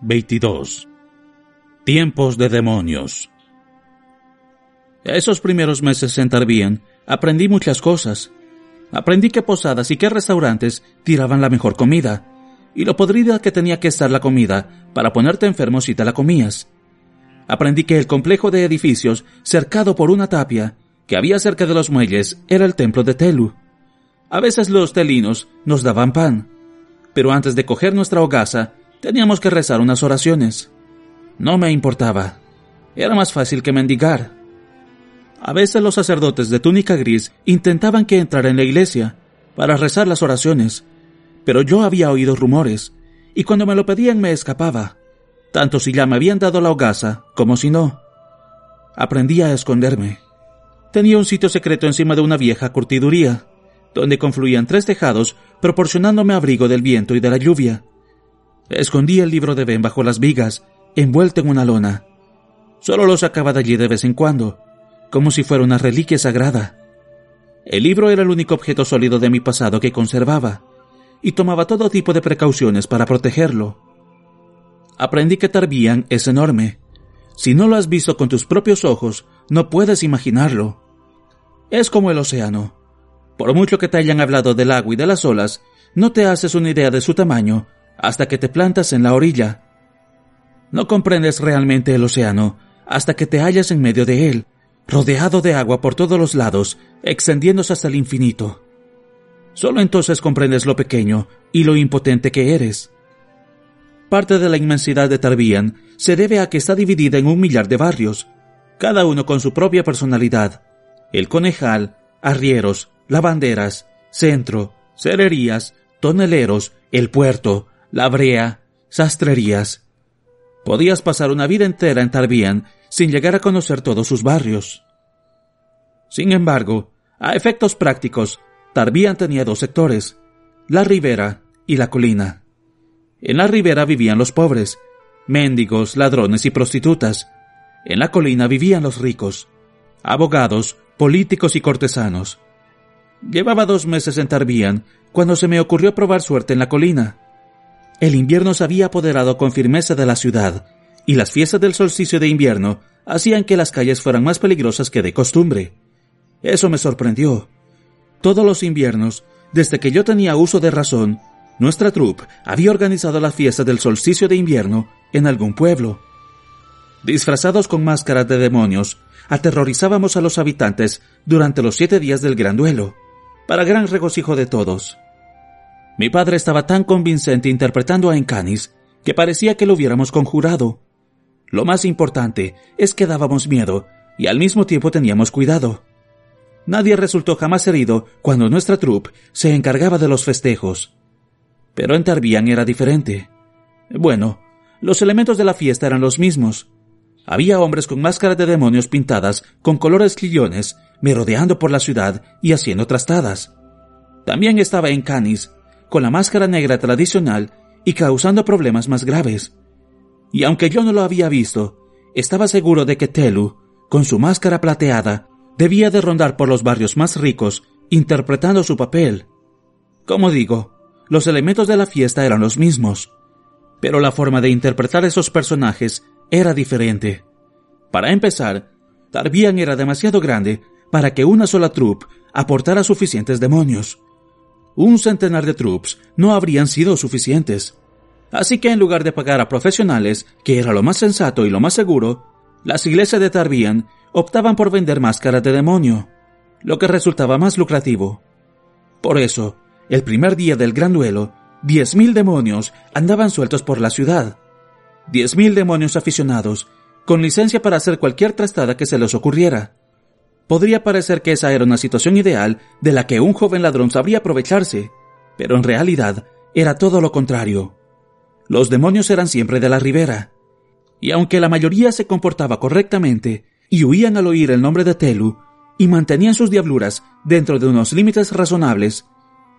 22. Tiempos de demonios. Esos primeros meses en Tarbian aprendí muchas cosas. Aprendí que posadas y que restaurantes tiraban la mejor comida, y lo podrida que tenía que estar la comida para ponerte enfermo si te la comías. Aprendí que el complejo de edificios cercado por una tapia que había cerca de los muelles era el templo de Telu. A veces los telinos nos daban pan, pero antes de coger nuestra hogaza Teníamos que rezar unas oraciones. No me importaba. Era más fácil que mendigar. A veces los sacerdotes de túnica gris intentaban que entrara en la iglesia para rezar las oraciones, pero yo había oído rumores, y cuando me lo pedían me escapaba, tanto si ya me habían dado la hogaza como si no. Aprendí a esconderme. Tenía un sitio secreto encima de una vieja curtiduría, donde confluían tres tejados proporcionándome abrigo del viento y de la lluvia. Escondí el libro de Ben bajo las vigas, envuelto en una lona. Solo lo sacaba de allí de vez en cuando, como si fuera una reliquia sagrada. El libro era el único objeto sólido de mi pasado que conservaba, y tomaba todo tipo de precauciones para protegerlo. Aprendí que Tarbian es enorme. Si no lo has visto con tus propios ojos, no puedes imaginarlo. Es como el océano. Por mucho que te hayan hablado del agua y de las olas, no te haces una idea de su tamaño hasta que te plantas en la orilla. No comprendes realmente el océano hasta que te hallas en medio de él, rodeado de agua por todos los lados, extendiéndose hasta el infinito. Solo entonces comprendes lo pequeño y lo impotente que eres. Parte de la inmensidad de Tarbian se debe a que está dividida en un millar de barrios, cada uno con su propia personalidad. El conejal, arrieros, lavanderas, centro, cererías, toneleros, el puerto, la brea, sastrerías. Podías pasar una vida entera en Tarbian sin llegar a conocer todos sus barrios. Sin embargo, a efectos prácticos, Tarbian tenía dos sectores, la ribera y la colina. En la ribera vivían los pobres, mendigos, ladrones y prostitutas. En la colina vivían los ricos, abogados, políticos y cortesanos. Llevaba dos meses en Tarbian cuando se me ocurrió probar suerte en la colina. El invierno se había apoderado con firmeza de la ciudad, y las fiestas del solsticio de invierno hacían que las calles fueran más peligrosas que de costumbre. Eso me sorprendió. Todos los inviernos, desde que yo tenía uso de razón, nuestra troupe había organizado la fiesta del solsticio de invierno en algún pueblo. Disfrazados con máscaras de demonios, aterrorizábamos a los habitantes durante los siete días del gran duelo, para gran regocijo de todos. Mi padre estaba tan convincente interpretando a Encanis que parecía que lo hubiéramos conjurado. Lo más importante es que dábamos miedo y al mismo tiempo teníamos cuidado. Nadie resultó jamás herido cuando nuestra troupe se encargaba de los festejos. Pero en Tarbian era diferente. Bueno, los elementos de la fiesta eran los mismos. Había hombres con máscaras de demonios pintadas con colores quillones, merodeando por la ciudad y haciendo trastadas. También estaba en Canis, con la máscara negra tradicional y causando problemas más graves. Y aunque yo no lo había visto, estaba seguro de que Telu, con su máscara plateada, debía de rondar por los barrios más ricos, interpretando su papel. Como digo, los elementos de la fiesta eran los mismos, pero la forma de interpretar esos personajes era diferente. Para empezar, Tarbian era demasiado grande para que una sola troupe aportara suficientes demonios un centenar de troops no habrían sido suficientes. Así que en lugar de pagar a profesionales, que era lo más sensato y lo más seguro, las iglesias de Tarbian optaban por vender máscaras de demonio, lo que resultaba más lucrativo. Por eso, el primer día del gran duelo, diez mil demonios andaban sueltos por la ciudad. Diez mil demonios aficionados, con licencia para hacer cualquier trastada que se les ocurriera. Podría parecer que esa era una situación ideal de la que un joven ladrón sabría aprovecharse, pero en realidad era todo lo contrario. Los demonios eran siempre de la ribera, y aunque la mayoría se comportaba correctamente y huían al oír el nombre de Telu y mantenían sus diabluras dentro de unos límites razonables,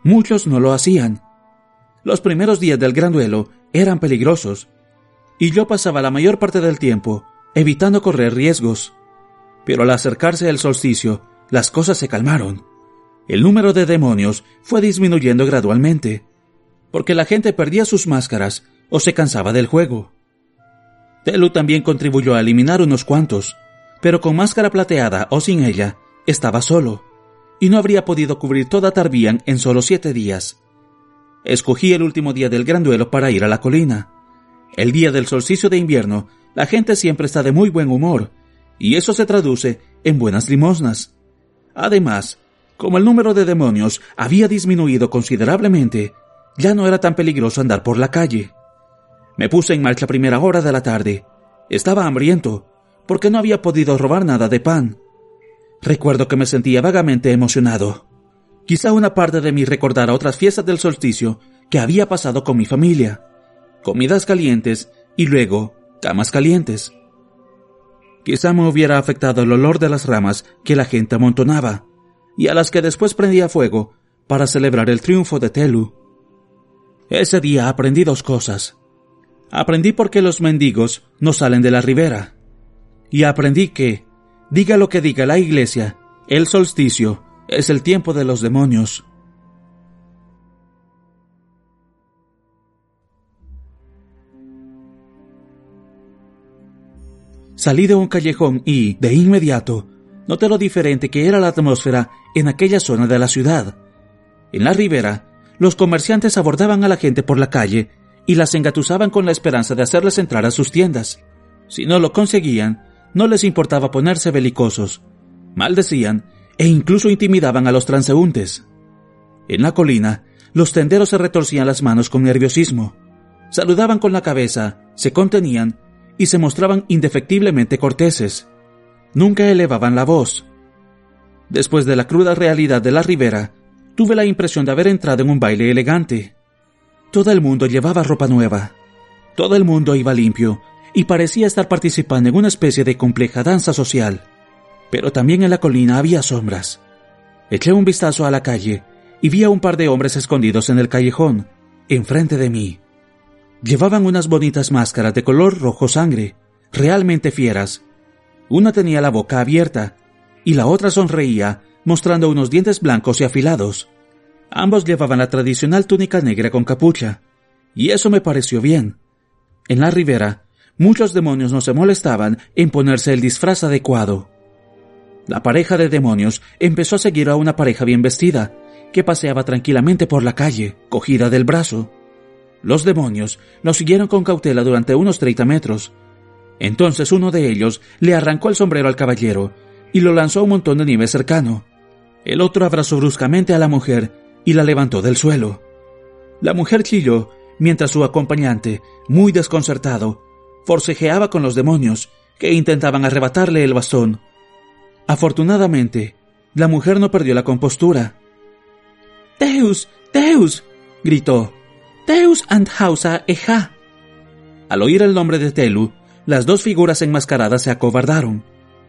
muchos no lo hacían. Los primeros días del gran duelo eran peligrosos, y yo pasaba la mayor parte del tiempo evitando correr riesgos. Pero al acercarse el solsticio, las cosas se calmaron. El número de demonios fue disminuyendo gradualmente, porque la gente perdía sus máscaras o se cansaba del juego. Telu también contribuyó a eliminar unos cuantos, pero con máscara plateada o sin ella, estaba solo, y no habría podido cubrir toda Tarbian en solo siete días. Escogí el último día del gran duelo para ir a la colina. El día del solsticio de invierno, la gente siempre está de muy buen humor, y eso se traduce en buenas limosnas. Además, como el número de demonios había disminuido considerablemente, ya no era tan peligroso andar por la calle. Me puse en marcha a primera hora de la tarde. Estaba hambriento, porque no había podido robar nada de pan. Recuerdo que me sentía vagamente emocionado. Quizá una parte de mí recordara otras fiestas del solsticio que había pasado con mi familia. Comidas calientes y luego camas calientes. Quizá me hubiera afectado el olor de las ramas que la gente amontonaba y a las que después prendía fuego para celebrar el triunfo de Telu. Ese día aprendí dos cosas. Aprendí por qué los mendigos no salen de la ribera. Y aprendí que, diga lo que diga la iglesia, el solsticio es el tiempo de los demonios. Salí de un callejón y, de inmediato, noté lo diferente que era la atmósfera en aquella zona de la ciudad. En la ribera, los comerciantes abordaban a la gente por la calle y las engatusaban con la esperanza de hacerles entrar a sus tiendas. Si no lo conseguían, no les importaba ponerse belicosos, maldecían e incluso intimidaban a los transeúntes. En la colina, los tenderos se retorcían las manos con nerviosismo, saludaban con la cabeza, se contenían y se mostraban indefectiblemente corteses. Nunca elevaban la voz. Después de la cruda realidad de la ribera, tuve la impresión de haber entrado en un baile elegante. Todo el mundo llevaba ropa nueva. Todo el mundo iba limpio y parecía estar participando en una especie de compleja danza social. Pero también en la colina había sombras. Eché un vistazo a la calle y vi a un par de hombres escondidos en el callejón, enfrente de mí. Llevaban unas bonitas máscaras de color rojo sangre, realmente fieras. Una tenía la boca abierta y la otra sonreía, mostrando unos dientes blancos y afilados. Ambos llevaban la tradicional túnica negra con capucha, y eso me pareció bien. En la ribera, muchos demonios no se molestaban en ponerse el disfraz adecuado. La pareja de demonios empezó a seguir a una pareja bien vestida, que paseaba tranquilamente por la calle, cogida del brazo. Los demonios nos siguieron con cautela durante unos treinta metros. Entonces uno de ellos le arrancó el sombrero al caballero y lo lanzó a un montón de nieve cercano. El otro abrazó bruscamente a la mujer y la levantó del suelo. La mujer chilló mientras su acompañante, muy desconcertado, forcejeaba con los demonios que intentaban arrebatarle el bastón. Afortunadamente, la mujer no perdió la compostura. Deus, Deus, gritó. Deus and Hausa Eja. Al oír el nombre de Telu, las dos figuras enmascaradas se acobardaron,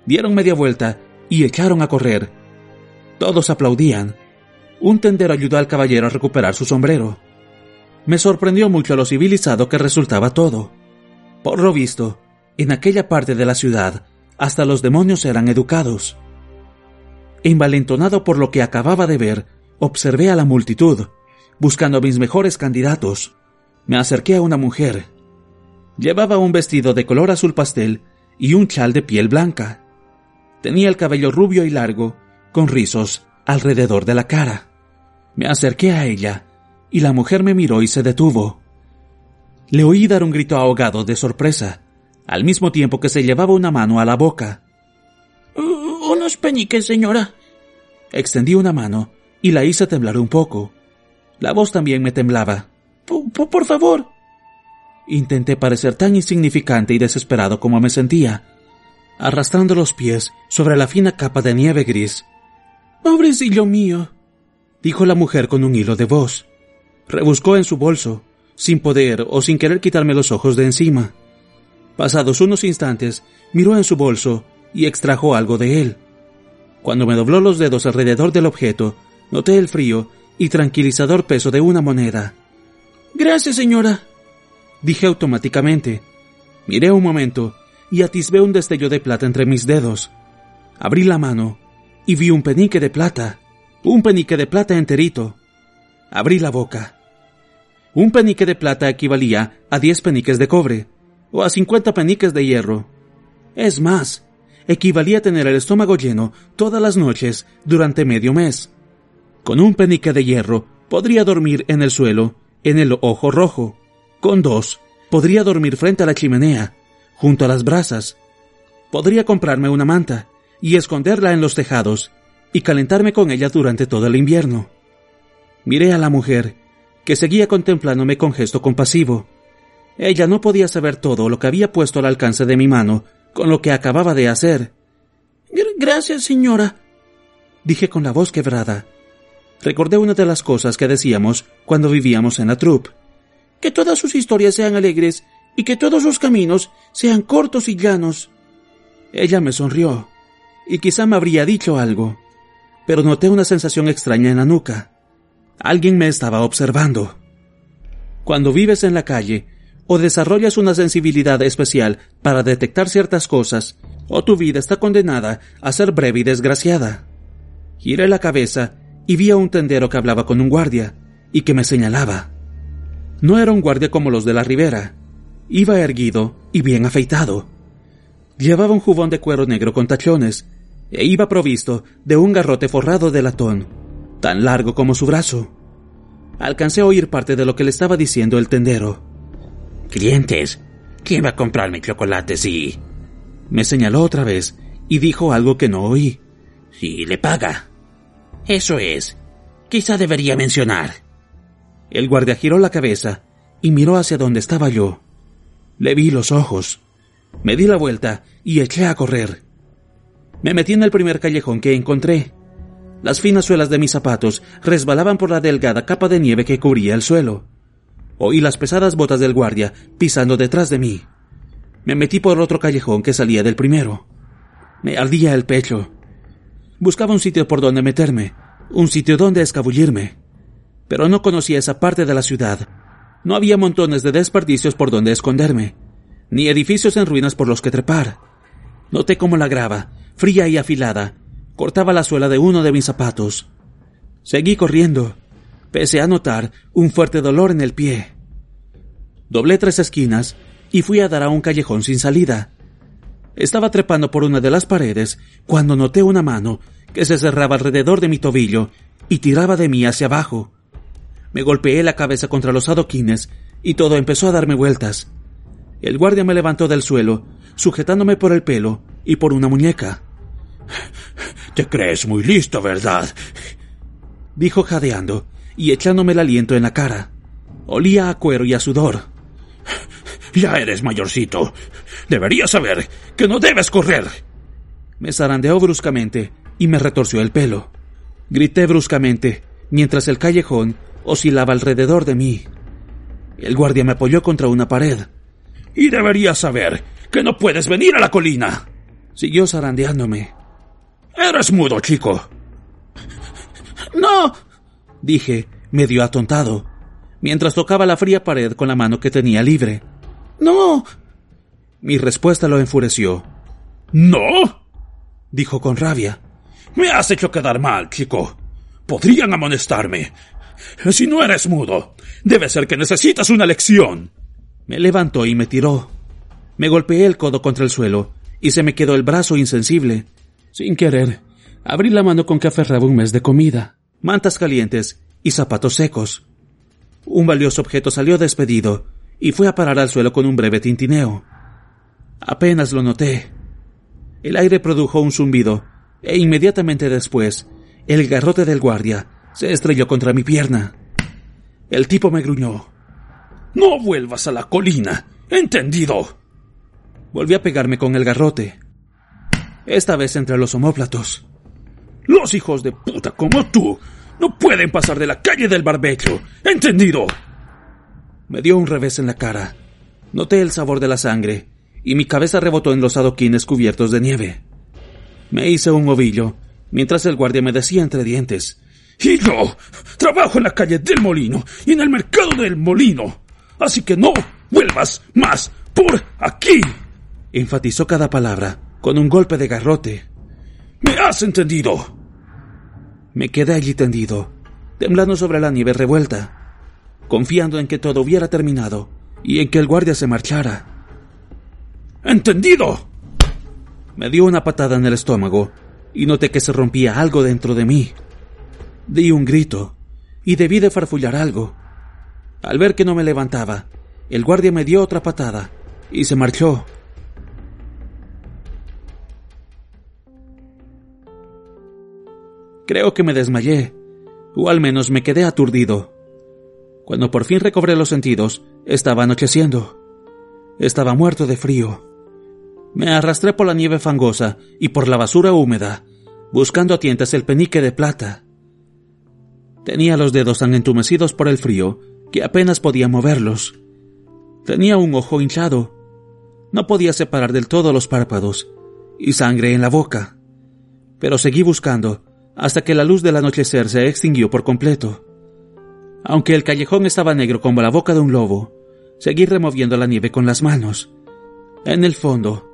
dieron media vuelta y echaron a correr. Todos aplaudían, un tendero ayudó al caballero a recuperar su sombrero. Me sorprendió mucho lo civilizado que resultaba todo. Por lo visto, en aquella parte de la ciudad, hasta los demonios eran educados. Envalentonado por lo que acababa de ver, observé a la multitud, buscando mis mejores candidatos. Me acerqué a una mujer. Llevaba un vestido de color azul pastel y un chal de piel blanca. Tenía el cabello rubio y largo, con rizos alrededor de la cara. Me acerqué a ella, y la mujer me miró y se detuvo. Le oí dar un grito ahogado de sorpresa, al mismo tiempo que se llevaba una mano a la boca. Unos peñiques, señora. Extendí una mano y la hice temblar un poco. La voz también me temblaba. Por, favor. Intenté parecer tan insignificante y desesperado como me sentía. arrastrando los pies sobre la fina capa de nieve gris. Pobrecillo mío, dijo la mujer con un hilo de voz. Rebuscó en su bolso, sin poder o sin querer quitarme los ojos de encima. Pasados unos instantes, miró en su bolso y extrajo algo de él. Cuando me dobló los dedos alrededor del objeto, noté el frío y tranquilizador peso de una moneda. Gracias, señora, dije automáticamente. Miré un momento y atisbé un destello de plata entre mis dedos. Abrí la mano y vi un penique de plata, un penique de plata enterito. Abrí la boca. Un penique de plata equivalía a diez peniques de cobre, o a cincuenta peniques de hierro. Es más, equivalía a tener el estómago lleno todas las noches durante medio mes. Con un penique de hierro podría dormir en el suelo, en el ojo rojo. Con dos, podría dormir frente a la chimenea, junto a las brasas. Podría comprarme una manta y esconderla en los tejados y calentarme con ella durante todo el invierno. Miré a la mujer, que seguía contemplándome con gesto compasivo. Ella no podía saber todo lo que había puesto al alcance de mi mano con lo que acababa de hacer. Gracias, señora, dije con la voz quebrada. Recordé una de las cosas que decíamos cuando vivíamos en la troupe. Que todas sus historias sean alegres y que todos sus caminos sean cortos y llanos. Ella me sonrió, y quizá me habría dicho algo, pero noté una sensación extraña en la nuca. Alguien me estaba observando. Cuando vives en la calle, o desarrollas una sensibilidad especial para detectar ciertas cosas, o tu vida está condenada a ser breve y desgraciada. Giré la cabeza y vi a un tendero que hablaba con un guardia y que me señalaba. No era un guardia como los de la ribera. Iba erguido y bien afeitado. Llevaba un jubón de cuero negro con tachones e iba provisto de un garrote forrado de latón, tan largo como su brazo. Alcancé a oír parte de lo que le estaba diciendo el tendero. Clientes, ¿quién va a comprarme chocolates y...? Me señaló otra vez y dijo algo que no oí. Si le paga. Eso es. Quizá debería mencionar. El guardia giró la cabeza y miró hacia donde estaba yo. Le vi los ojos. Me di la vuelta y eché a correr. Me metí en el primer callejón que encontré. Las finas suelas de mis zapatos resbalaban por la delgada capa de nieve que cubría el suelo. Oí las pesadas botas del guardia pisando detrás de mí. Me metí por otro callejón que salía del primero. Me ardía el pecho. Buscaba un sitio por donde meterme, un sitio donde escabullirme pero no conocía esa parte de la ciudad. No había montones de desperdicios por donde esconderme, ni edificios en ruinas por los que trepar. Noté cómo la grava, fría y afilada, cortaba la suela de uno de mis zapatos. Seguí corriendo, pese a notar un fuerte dolor en el pie. Doblé tres esquinas y fui a dar a un callejón sin salida. Estaba trepando por una de las paredes cuando noté una mano que se cerraba alrededor de mi tobillo y tiraba de mí hacia abajo. Me golpeé la cabeza contra los adoquines y todo empezó a darme vueltas. El guardia me levantó del suelo, sujetándome por el pelo y por una muñeca. Te crees muy listo, ¿verdad? dijo jadeando y echándome el aliento en la cara. Olía a cuero y a sudor. Ya eres mayorcito. Deberías saber que no debes correr. Me zarandeó bruscamente y me retorció el pelo. Grité bruscamente, mientras el callejón oscilaba alrededor de mí. El guardia me apoyó contra una pared. Y deberías saber que no puedes venir a la colina. Siguió zarandeándome. Eres mudo, chico. No, dije, medio atontado, mientras tocaba la fría pared con la mano que tenía libre. No. Mi respuesta lo enfureció. ¿No? dijo con rabia. Me has hecho quedar mal, chico. Podrían amonestarme. Si no eres mudo, debe ser que necesitas una lección. Me levantó y me tiró. Me golpeé el codo contra el suelo y se me quedó el brazo insensible. Sin querer, abrí la mano con que aferraba un mes de comida, mantas calientes y zapatos secos. Un valioso objeto salió despedido y fue a parar al suelo con un breve tintineo. Apenas lo noté. El aire produjo un zumbido e inmediatamente después el garrote del guardia se estrelló contra mi pierna. El tipo me gruñó. No vuelvas a la colina. ¿Entendido? Volví a pegarme con el garrote. esta vez entre los homóplatos. Los hijos de puta como tú no pueden pasar de la calle del barbecho. ¿Entendido? Me dio un revés en la cara. Noté el sabor de la sangre y mi cabeza rebotó en los adoquines cubiertos de nieve. Me hice un ovillo mientras el guardia me decía entre dientes: Y yo trabajo en la calle del molino y en el mercado del molino. Así que no vuelvas más por aquí. Enfatizó cada palabra con un golpe de garrote. ¿Me has entendido? Me quedé allí tendido, temblando sobre la nieve revuelta, confiando en que todo hubiera terminado y en que el guardia se marchara. ¡Entendido! Me dio una patada en el estómago y noté que se rompía algo dentro de mí. Di un grito y debí de farfullar algo. Al ver que no me levantaba, el guardia me dio otra patada y se marchó. Creo que me desmayé, o al menos me quedé aturdido. Cuando por fin recobré los sentidos, estaba anocheciendo. Estaba muerto de frío. Me arrastré por la nieve fangosa y por la basura húmeda, buscando a tientas el penique de plata. Tenía los dedos tan entumecidos por el frío que apenas podía moverlos. Tenía un ojo hinchado. No podía separar del todo los párpados y sangre en la boca. Pero seguí buscando hasta que la luz del anochecer se extinguió por completo. Aunque el callejón estaba negro como la boca de un lobo, seguí removiendo la nieve con las manos. En el fondo,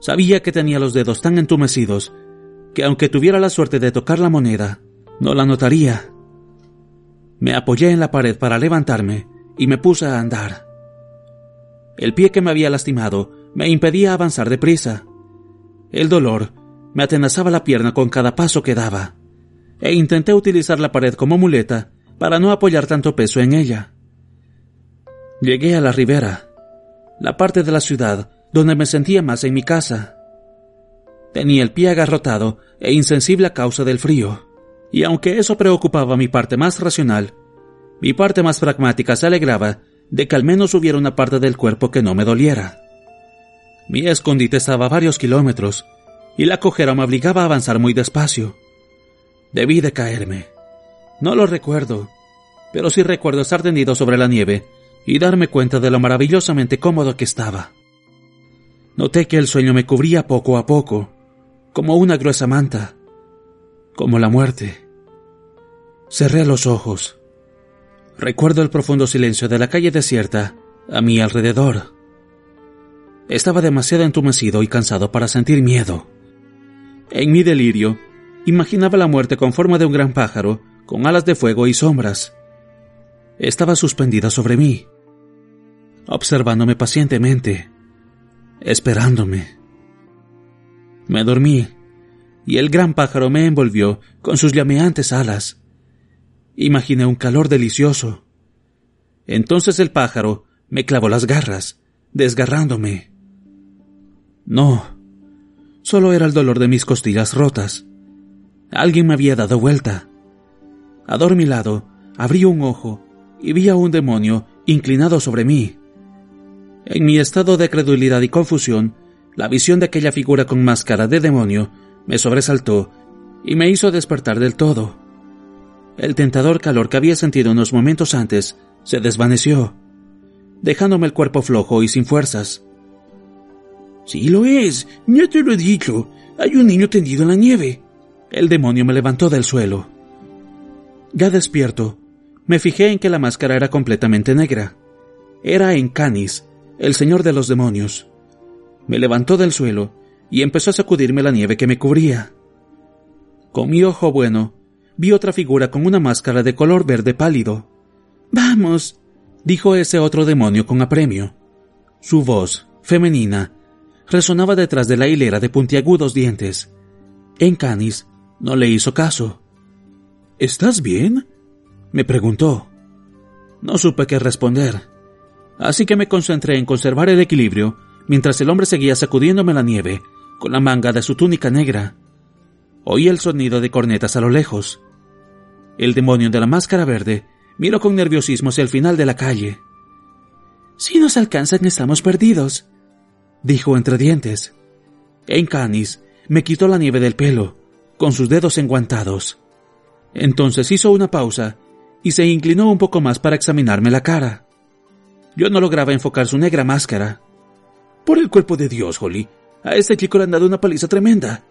sabía que tenía los dedos tan entumecidos que aunque tuviera la suerte de tocar la moneda, no la notaría. Me apoyé en la pared para levantarme y me puse a andar. El pie que me había lastimado me impedía avanzar deprisa. El dolor me atenazaba la pierna con cada paso que daba e intenté utilizar la pared como muleta para no apoyar tanto peso en ella. Llegué a la ribera, la parte de la ciudad donde me sentía más en mi casa. Tenía el pie agarrotado e insensible a causa del frío, y aunque eso preocupaba mi parte más racional, mi parte más pragmática se alegraba de que al menos hubiera una parte del cuerpo que no me doliera. Mi escondite estaba varios kilómetros, y la cojera me obligaba a avanzar muy despacio. Debí de caerme. No lo recuerdo, pero sí recuerdo estar tendido sobre la nieve y darme cuenta de lo maravillosamente cómodo que estaba. Noté que el sueño me cubría poco a poco, como una gruesa manta, como la muerte. Cerré los ojos. Recuerdo el profundo silencio de la calle desierta a mi alrededor. Estaba demasiado entumecido y cansado para sentir miedo. En mi delirio, Imaginaba la muerte con forma de un gran pájaro, con alas de fuego y sombras. Estaba suspendida sobre mí, observándome pacientemente, esperándome. Me dormí, y el gran pájaro me envolvió con sus llameantes alas. Imaginé un calor delicioso. Entonces el pájaro me clavó las garras, desgarrándome. No, solo era el dolor de mis costillas rotas. Alguien me había dado vuelta. Adormilado, abrí un ojo y vi a un demonio inclinado sobre mí. En mi estado de credulidad y confusión, la visión de aquella figura con máscara de demonio me sobresaltó y me hizo despertar del todo. El tentador calor que había sentido unos momentos antes se desvaneció, dejándome el cuerpo flojo y sin fuerzas. Sí lo es, ya te lo he dicho. Hay un niño tendido en la nieve. El demonio me levantó del suelo. Ya despierto, me fijé en que la máscara era completamente negra. Era en Canis, el señor de los demonios. Me levantó del suelo y empezó a sacudirme la nieve que me cubría. Con mi ojo bueno, vi otra figura con una máscara de color verde pálido. Vamos, dijo ese otro demonio con apremio. Su voz, femenina, resonaba detrás de la hilera de puntiagudos dientes. En Canis no le hizo caso. ¿Estás bien? me preguntó. No supe qué responder, así que me concentré en conservar el equilibrio mientras el hombre seguía sacudiéndome la nieve con la manga de su túnica negra. Oí el sonido de cornetas a lo lejos. El demonio de la máscara verde miró con nerviosismo hacia el final de la calle. Si nos alcanzan estamos perdidos, dijo entre dientes. En Canis me quitó la nieve del pelo, con sus dedos enguantados. Entonces hizo una pausa y se inclinó un poco más para examinarme la cara. Yo no lograba enfocar su negra máscara. Por el cuerpo de Dios, Holly, a este chico le han dado una paliza tremenda.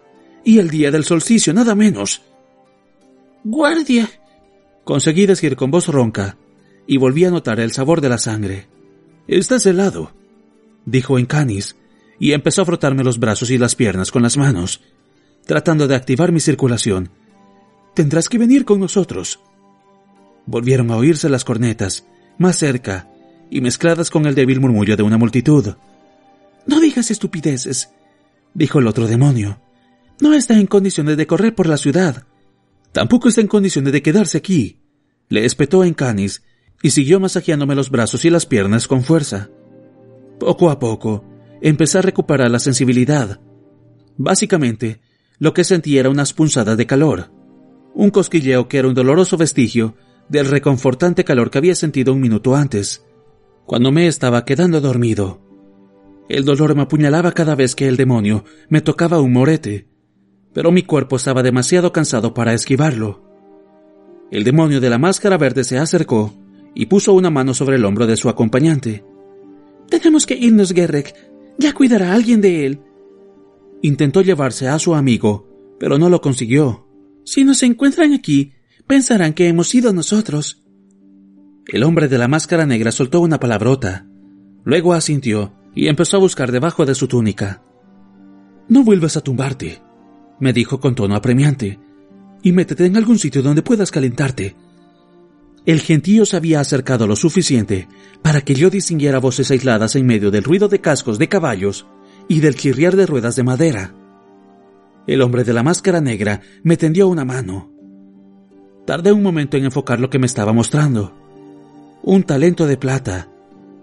Y el día del solsticio, nada menos. Guardia. Conseguí decir con voz ronca, y volví a notar el sabor de la sangre. Estás helado, dijo en canis, y empezó a frotarme los brazos y las piernas con las manos, tratando de activar mi circulación. Tendrás que venir con nosotros. Volvieron a oírse las cornetas, más cerca, y mezcladas con el débil murmullo de una multitud. No digas estupideces, dijo el otro demonio. No está en condiciones de correr por la ciudad. Tampoco está en condiciones de quedarse aquí. Le espetó en canis y siguió masajeándome los brazos y las piernas con fuerza. Poco a poco, empecé a recuperar la sensibilidad. Básicamente, lo que sentí era unas punzadas de calor, un cosquilleo que era un doloroso vestigio del reconfortante calor que había sentido un minuto antes, cuando me estaba quedando dormido. El dolor me apuñalaba cada vez que el demonio me tocaba un morete, pero mi cuerpo estaba demasiado cansado para esquivarlo. El demonio de la máscara verde se acercó y puso una mano sobre el hombro de su acompañante. Tenemos que irnos, Gerrek. Ya cuidará alguien de él. Intentó llevarse a su amigo, pero no lo consiguió. Si nos encuentran aquí, pensarán que hemos sido nosotros. El hombre de la máscara negra soltó una palabrota. Luego asintió y empezó a buscar debajo de su túnica. No vuelvas a tumbarte, me dijo con tono apremiante, y métete en algún sitio donde puedas calentarte. El gentío se había acercado lo suficiente para que yo distinguiera voces aisladas en medio del ruido de cascos de caballos y del chirriar de ruedas de madera. El hombre de la máscara negra me tendió una mano. Tardé un momento en enfocar lo que me estaba mostrando. Un talento de plata,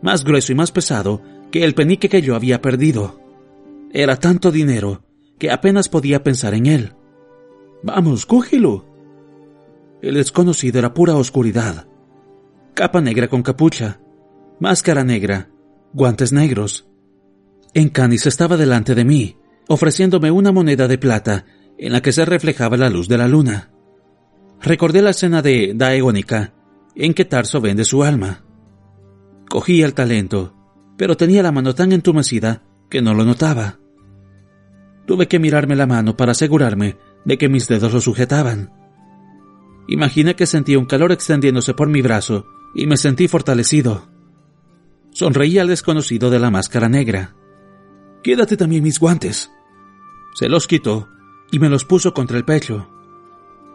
más grueso y más pesado que el penique que yo había perdido. Era tanto dinero que apenas podía pensar en él. Vamos, cógelo. El desconocido era pura oscuridad. Capa negra con capucha, máscara negra, guantes negros. Encanis estaba delante de mí, ofreciéndome una moneda de plata en la que se reflejaba la luz de la luna. Recordé la escena de Daegónica, en que Tarso vende su alma. Cogí el talento, pero tenía la mano tan entumecida que no lo notaba. Tuve que mirarme la mano para asegurarme de que mis dedos lo sujetaban. Imaginé que sentía un calor extendiéndose por mi brazo y me sentí fortalecido. Sonreí al desconocido de la máscara negra. Quédate también mis guantes. Se los quitó y me los puso contra el pecho.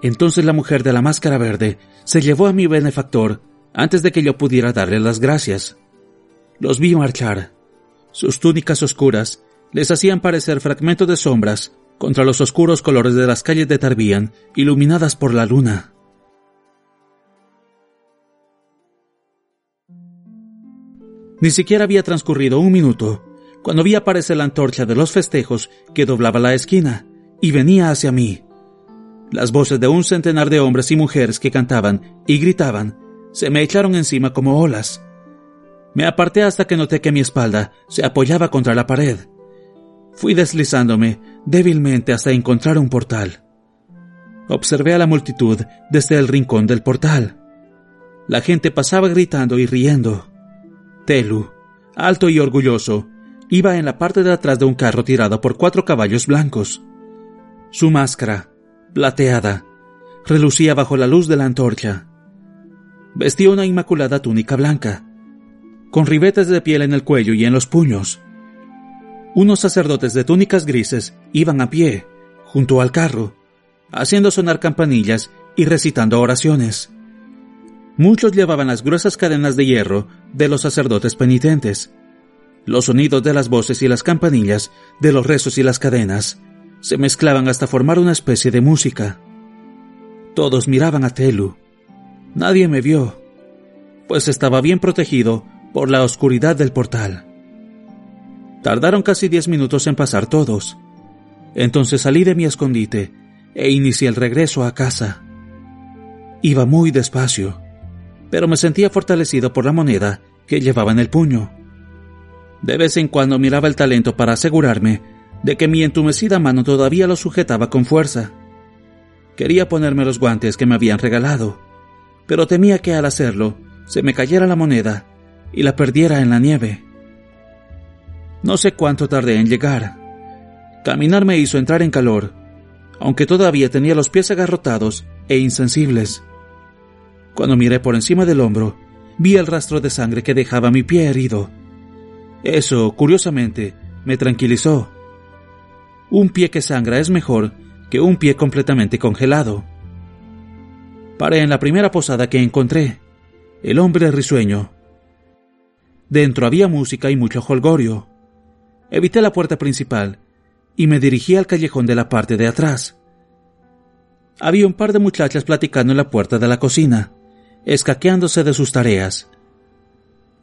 Entonces la mujer de la máscara verde se llevó a mi benefactor antes de que yo pudiera darle las gracias. Los vi marchar. Sus túnicas oscuras les hacían parecer fragmentos de sombras contra los oscuros colores de las calles de Tarbian, iluminadas por la luna. Ni siquiera había transcurrido un minuto cuando vi aparecer la antorcha de los festejos que doblaba la esquina y venía hacia mí. Las voces de un centenar de hombres y mujeres que cantaban y gritaban se me echaron encima como olas. Me aparté hasta que noté que mi espalda se apoyaba contra la pared. Fui deslizándome débilmente hasta encontrar un portal. Observé a la multitud desde el rincón del portal. La gente pasaba gritando y riendo. Telu, alto y orgulloso, iba en la parte de atrás de un carro tirado por cuatro caballos blancos. Su máscara, plateada, relucía bajo la luz de la antorcha. Vestía una inmaculada túnica blanca, con ribetes de piel en el cuello y en los puños. Unos sacerdotes de túnicas grises iban a pie, junto al carro, haciendo sonar campanillas y recitando oraciones. Muchos llevaban las gruesas cadenas de hierro de los sacerdotes penitentes. Los sonidos de las voces y las campanillas, de los rezos y las cadenas, se mezclaban hasta formar una especie de música. Todos miraban a Telu. Nadie me vio, pues estaba bien protegido por la oscuridad del portal. Tardaron casi diez minutos en pasar todos. Entonces salí de mi escondite e inicié el regreso a casa. Iba muy despacio, pero me sentía fortalecido por la moneda que llevaba en el puño. De vez en cuando miraba el talento para asegurarme de que mi entumecida mano todavía lo sujetaba con fuerza. Quería ponerme los guantes que me habían regalado, pero temía que al hacerlo se me cayera la moneda y la perdiera en la nieve. No sé cuánto tardé en llegar. Caminar me hizo entrar en calor, aunque todavía tenía los pies agarrotados e insensibles. Cuando miré por encima del hombro, vi el rastro de sangre que dejaba mi pie herido. Eso, curiosamente, me tranquilizó. Un pie que sangra es mejor que un pie completamente congelado. Paré en la primera posada que encontré, el hombre risueño. Dentro había música y mucho holgorio. Evité la puerta principal y me dirigí al callejón de la parte de atrás. Había un par de muchachas platicando en la puerta de la cocina, escaqueándose de sus tareas.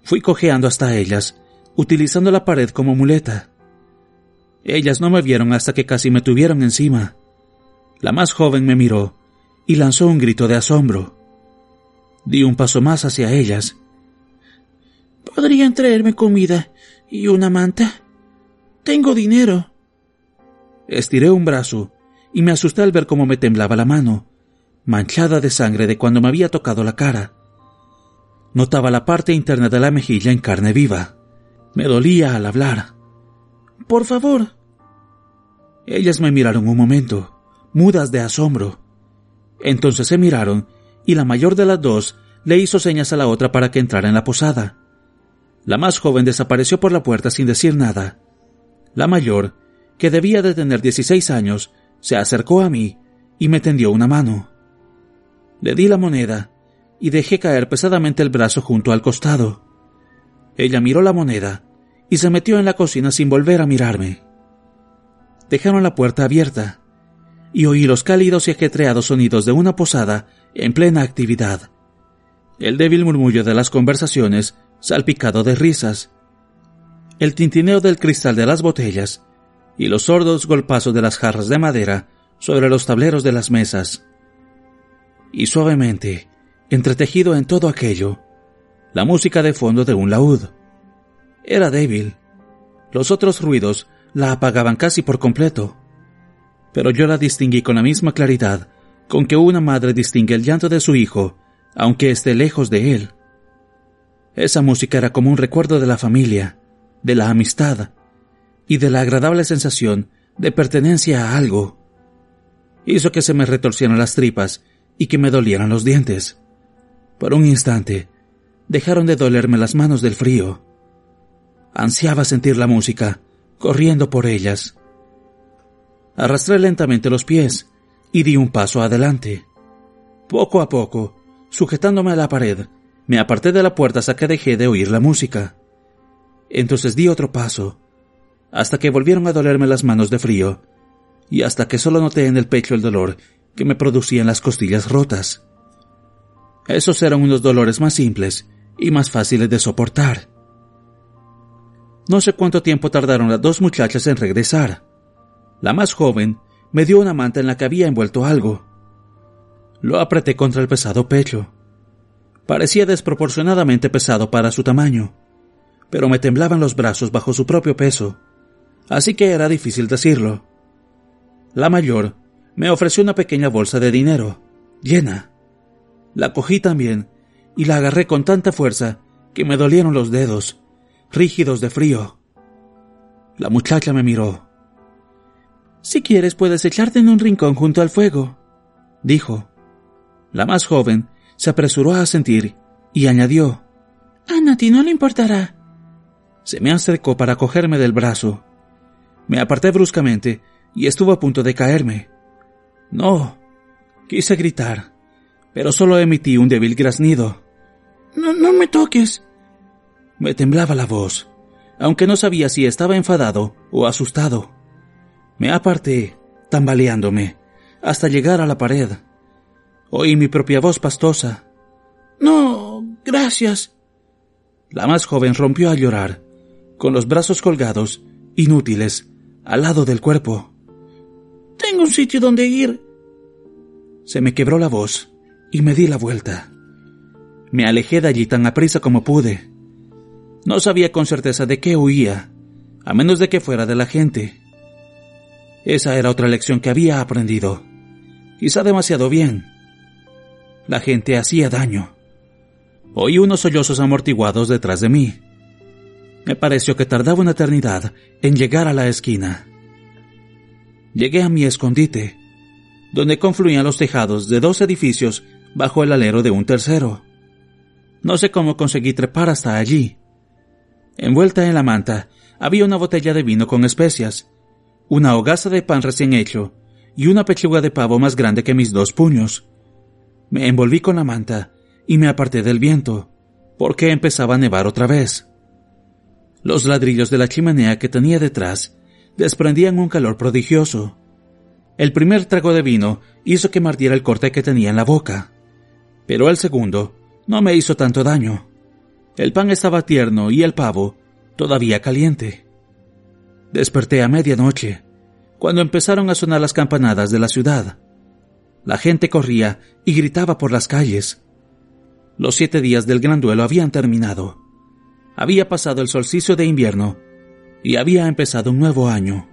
Fui cojeando hasta ellas, utilizando la pared como muleta. Ellas no me vieron hasta que casi me tuvieron encima. La más joven me miró y lanzó un grito de asombro. Di un paso más hacia ellas. ¿Podrían traerme comida y una manta? Tengo dinero. Estiré un brazo y me asusté al ver cómo me temblaba la mano, manchada de sangre de cuando me había tocado la cara. Notaba la parte interna de la mejilla en carne viva. Me dolía al hablar. Por favor. Ellas me miraron un momento, mudas de asombro. Entonces se miraron y la mayor de las dos le hizo señas a la otra para que entrara en la posada. La más joven desapareció por la puerta sin decir nada. La mayor, que debía de tener 16 años, se acercó a mí y me tendió una mano. Le di la moneda y dejé caer pesadamente el brazo junto al costado. Ella miró la moneda y se metió en la cocina sin volver a mirarme. Dejaron la puerta abierta y oí los cálidos y ajetreados sonidos de una posada en plena actividad. El débil murmullo de las conversaciones, salpicado de risas. El tintineo del cristal de las botellas y los sordos golpazos de las jarras de madera sobre los tableros de las mesas. Y suavemente, entretejido en todo aquello, la música de fondo de un laúd. Era débil. Los otros ruidos la apagaban casi por completo. Pero yo la distinguí con la misma claridad con que una madre distingue el llanto de su hijo, aunque esté lejos de él. Esa música era como un recuerdo de la familia, de la amistad, y de la agradable sensación de pertenencia a algo. Hizo que se me retorcieran las tripas y que me dolieran los dientes. Por un instante, dejaron de dolerme las manos del frío. Ansiaba sentir la música, corriendo por ellas. Arrastré lentamente los pies y di un paso adelante. Poco a poco, sujetándome a la pared, me aparté de la puerta hasta que dejé de oír la música. Entonces di otro paso hasta que volvieron a dolerme las manos de frío, y hasta que solo noté en el pecho el dolor que me producían las costillas rotas. Esos eran unos dolores más simples y más fáciles de soportar. No sé cuánto tiempo tardaron las dos muchachas en regresar. La más joven me dio una manta en la que había envuelto algo. Lo apreté contra el pesado pecho. Parecía desproporcionadamente pesado para su tamaño, pero me temblaban los brazos bajo su propio peso así que era difícil decirlo. La mayor me ofreció una pequeña bolsa de dinero, llena. La cogí también y la agarré con tanta fuerza que me dolieron los dedos, rígidos de frío. La muchacha me miró. Si quieres puedes echarte en un rincón junto al fuego, dijo. La más joven se apresuró a sentir y añadió. A ti no le importará. Se me acercó para cogerme del brazo me aparté bruscamente y estuvo a punto de caerme. No. Quise gritar, pero solo emití un débil graznido. No, no me toques. Me temblaba la voz, aunque no sabía si estaba enfadado o asustado. Me aparté, tambaleándome, hasta llegar a la pared. Oí mi propia voz pastosa. No, gracias. La más joven rompió a llorar, con los brazos colgados, inútiles, al lado del cuerpo. Tengo un sitio donde ir. Se me quebró la voz y me di la vuelta. Me alejé de allí tan aprisa como pude. No sabía con certeza de qué huía, a menos de que fuera de la gente. Esa era otra lección que había aprendido. Quizá demasiado bien. La gente hacía daño. Oí unos sollozos amortiguados detrás de mí. Me pareció que tardaba una eternidad en llegar a la esquina. Llegué a mi escondite, donde confluían los tejados de dos edificios bajo el alero de un tercero. No sé cómo conseguí trepar hasta allí. Envuelta en la manta había una botella de vino con especias, una hogaza de pan recién hecho y una pechuga de pavo más grande que mis dos puños. Me envolví con la manta y me aparté del viento, porque empezaba a nevar otra vez. Los ladrillos de la chimenea que tenía detrás desprendían un calor prodigioso. El primer trago de vino hizo que me ardiera el corte que tenía en la boca, pero el segundo no me hizo tanto daño. El pan estaba tierno y el pavo todavía caliente. Desperté a medianoche, cuando empezaron a sonar las campanadas de la ciudad. La gente corría y gritaba por las calles. Los siete días del gran duelo habían terminado. Había pasado el solsticio de invierno y había empezado un nuevo año.